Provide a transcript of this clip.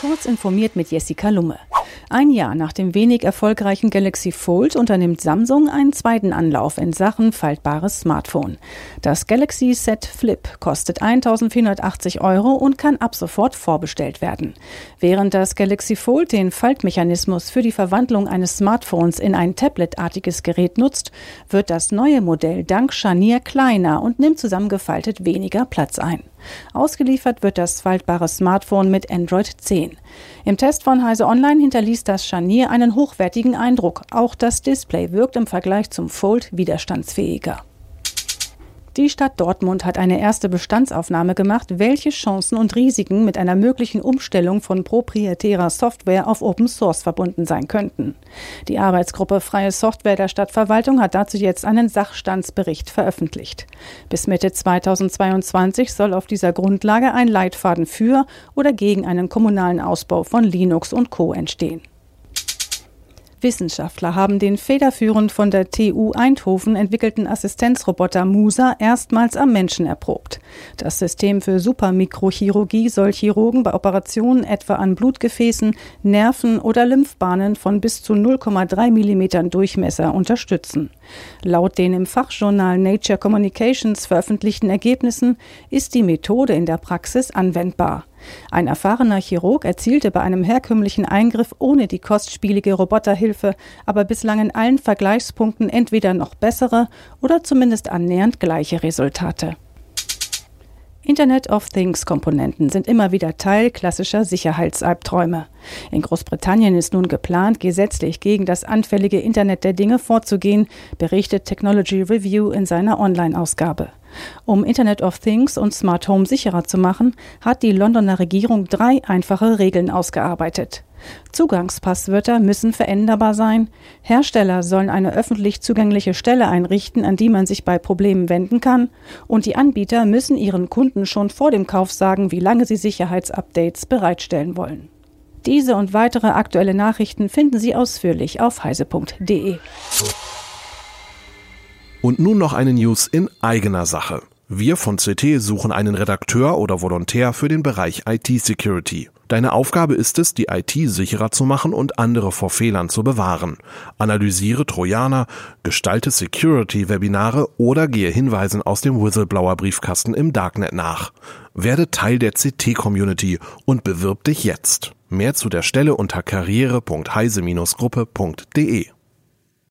Kurz informiert mit Jessica Lumme. Ein Jahr nach dem wenig erfolgreichen Galaxy Fold unternimmt Samsung einen zweiten Anlauf in Sachen faltbares Smartphone. Das Galaxy Set Flip kostet 1480 Euro und kann ab sofort vorbestellt werden. Während das Galaxy Fold den Faltmechanismus für die Verwandlung eines Smartphones in ein tabletartiges Gerät nutzt, wird das neue Modell dank Scharnier kleiner und nimmt zusammengefaltet weniger Platz ein. Ausgeliefert wird das faltbare Smartphone mit Android 10. Im Test von Heise Online hinterließ das Scharnier einen hochwertigen Eindruck. Auch das Display wirkt im Vergleich zum Fold widerstandsfähiger. Die Stadt Dortmund hat eine erste Bestandsaufnahme gemacht, welche Chancen und Risiken mit einer möglichen Umstellung von proprietärer Software auf Open Source verbunden sein könnten. Die Arbeitsgruppe Freie Software der Stadtverwaltung hat dazu jetzt einen Sachstandsbericht veröffentlicht. Bis Mitte 2022 soll auf dieser Grundlage ein Leitfaden für oder gegen einen kommunalen Ausbau von Linux und Co entstehen. Wissenschaftler haben den federführend von der TU Eindhoven entwickelten Assistenzroboter Musa erstmals am Menschen erprobt. Das System für Supermikrochirurgie soll Chirurgen bei Operationen etwa an Blutgefäßen, Nerven oder Lymphbahnen von bis zu 0,3 mm Durchmesser unterstützen. Laut den im Fachjournal Nature Communications veröffentlichten Ergebnissen ist die Methode in der Praxis anwendbar. Ein erfahrener Chirurg erzielte bei einem herkömmlichen Eingriff ohne die kostspielige Roboterhilfe aber bislang in allen Vergleichspunkten entweder noch bessere oder zumindest annähernd gleiche Resultate. Internet of Things Komponenten sind immer wieder Teil klassischer Sicherheitsalbträume. In Großbritannien ist nun geplant, gesetzlich gegen das anfällige Internet der Dinge vorzugehen, berichtet Technology Review in seiner Online-Ausgabe. Um Internet of Things und Smart Home sicherer zu machen, hat die Londoner Regierung drei einfache Regeln ausgearbeitet. Zugangspasswörter müssen veränderbar sein. Hersteller sollen eine öffentlich zugängliche Stelle einrichten, an die man sich bei Problemen wenden kann. Und die Anbieter müssen ihren Kunden schon vor dem Kauf sagen, wie lange sie Sicherheitsupdates bereitstellen wollen. Diese und weitere aktuelle Nachrichten finden Sie ausführlich auf heise.de. Und nun noch eine News in eigener Sache. Wir von CT suchen einen Redakteur oder Volontär für den Bereich IT-Security. Deine Aufgabe ist es, die IT sicherer zu machen und andere vor Fehlern zu bewahren. Analysiere Trojaner, gestalte Security-Webinare oder gehe Hinweisen aus dem Whistleblower-Briefkasten im Darknet nach. Werde Teil der CT-Community und bewirb dich jetzt. Mehr zu der Stelle unter karriere.heise-gruppe.de